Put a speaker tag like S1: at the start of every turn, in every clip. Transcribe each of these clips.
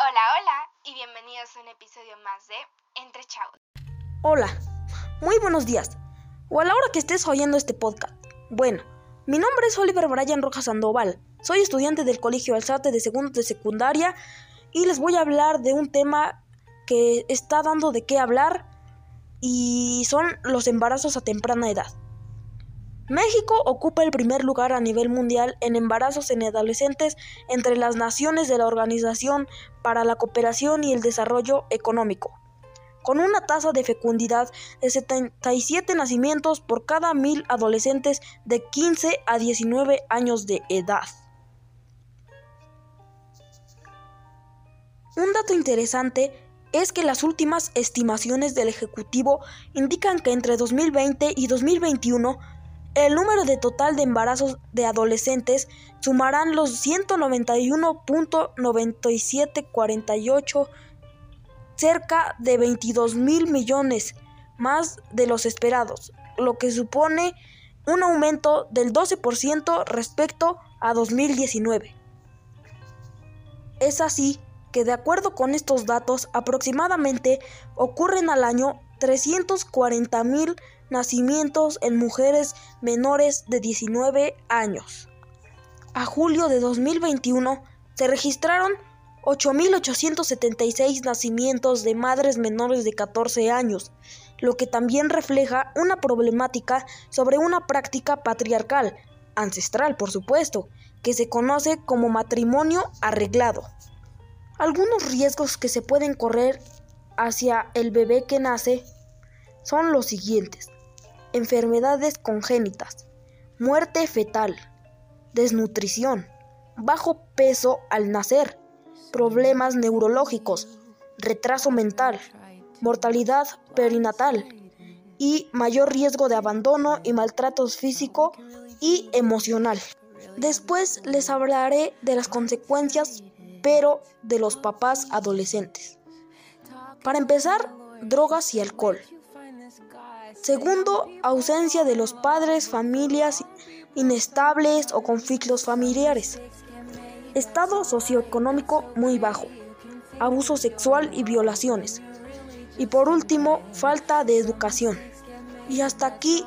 S1: Hola, hola y bienvenidos a un episodio más de Entre Chavos.
S2: Hola, muy buenos días, o a la hora que estés oyendo este podcast. Bueno, mi nombre es Oliver Brian Rojas Sandoval, soy estudiante del Colegio Alzate de segundo de secundaria y les voy a hablar de un tema que está dando de qué hablar y son los embarazos a temprana edad. México ocupa el primer lugar a nivel mundial en embarazos en adolescentes entre las naciones de la Organización para la Cooperación y el Desarrollo Económico, con una tasa de fecundidad de 77 nacimientos por cada mil adolescentes de 15 a 19 años de edad. Un dato interesante es que las últimas estimaciones del Ejecutivo indican que entre 2020 y 2021 el número de total de embarazos de adolescentes sumarán los 191.9748, cerca de 22 mil millones más de los esperados, lo que supone un aumento del 12% respecto a 2019. Es así que de acuerdo con estos datos aproximadamente ocurren al año 340 mil nacimientos en mujeres menores de 19 años. A julio de 2021 se registraron 8.876 nacimientos de madres menores de 14 años, lo que también refleja una problemática sobre una práctica patriarcal, ancestral por supuesto, que se conoce como matrimonio arreglado. Algunos riesgos que se pueden correr hacia el bebé que nace son los siguientes enfermedades congénitas, muerte fetal, desnutrición, bajo peso al nacer, problemas neurológicos, retraso mental, mortalidad perinatal y mayor riesgo de abandono y maltratos físico y emocional. Después les hablaré de las consecuencias, pero de los papás adolescentes. Para empezar, drogas y alcohol. Segundo, ausencia de los padres, familias inestables o conflictos familiares. Estado socioeconómico muy bajo. Abuso sexual y violaciones. Y por último, falta de educación. Y hasta aquí,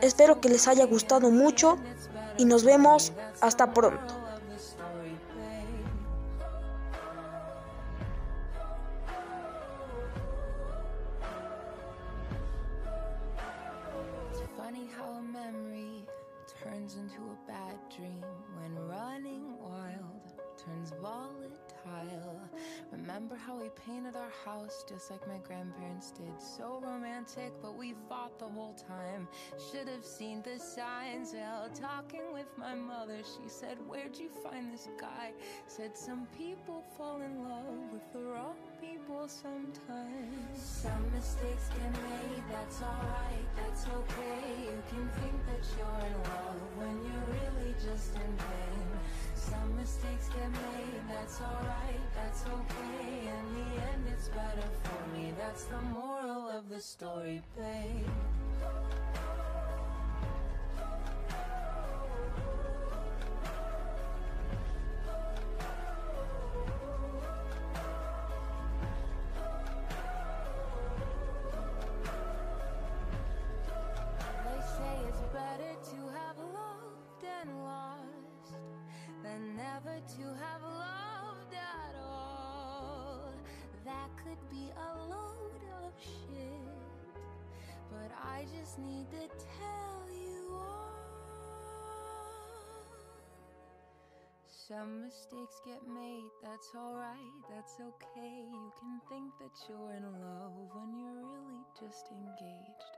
S2: espero que les haya gustado mucho y nos vemos hasta pronto.
S3: Turns into a bad dream when running wild turns volatile. Remember how we painted our house just like my grandparents did? So romantic, but we fought the whole time. Should have seen the signs. Well, talking with my mother, she said, Where'd you find this guy? Said, Some people fall in love with the wrong people sometimes. Some mistakes get made, that's alright, that's okay. You can think that you're in love when you're really just in pain. Some mistakes get made, that's alright, that's okay. In the end, it's better for me. That's the moral of the story, babe. Need to tell you all. Some mistakes get made, that's alright, that's okay. You can think that you're in love when you're really just engaged.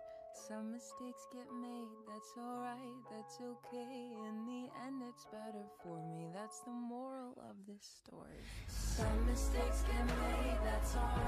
S3: Some mistakes get made, that's alright, that's okay. In the end, it's better for me. That's the moral of this story. Some mistakes get made, that's alright,